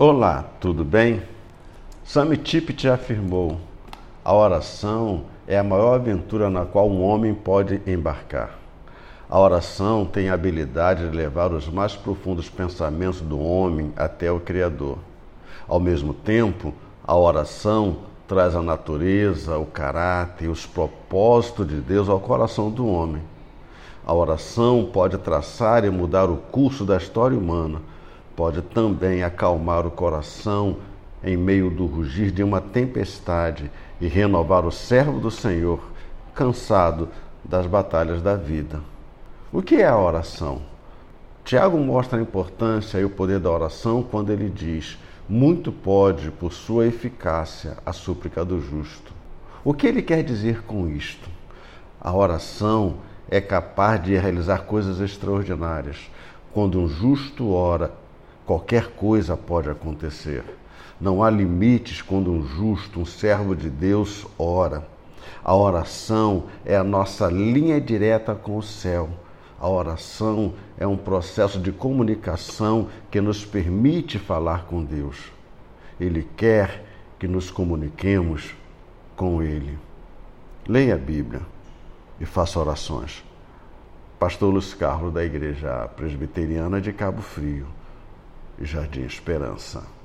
Olá, tudo bem? Sami Tipit afirmou: a oração é a maior aventura na qual um homem pode embarcar. A oração tem a habilidade de levar os mais profundos pensamentos do homem até o Criador. Ao mesmo tempo, a oração traz a natureza, o caráter e os propósitos de Deus ao coração do homem. A oração pode traçar e mudar o curso da história humana pode também acalmar o coração em meio do rugir de uma tempestade e renovar o servo do Senhor, cansado das batalhas da vida. O que é a oração? Tiago mostra a importância e o poder da oração quando ele diz: Muito pode, por sua eficácia, a súplica do justo. O que ele quer dizer com isto? A oração é capaz de realizar coisas extraordinárias. Quando um justo ora, Qualquer coisa pode acontecer. Não há limites quando um justo, um servo de Deus ora. A oração é a nossa linha direta com o céu. A oração é um processo de comunicação que nos permite falar com Deus. Ele quer que nos comuniquemos com Ele. Leia a Bíblia e faça orações. Pastor Luiz Carlos, da Igreja Presbiteriana de Cabo Frio. Jardim Esperança.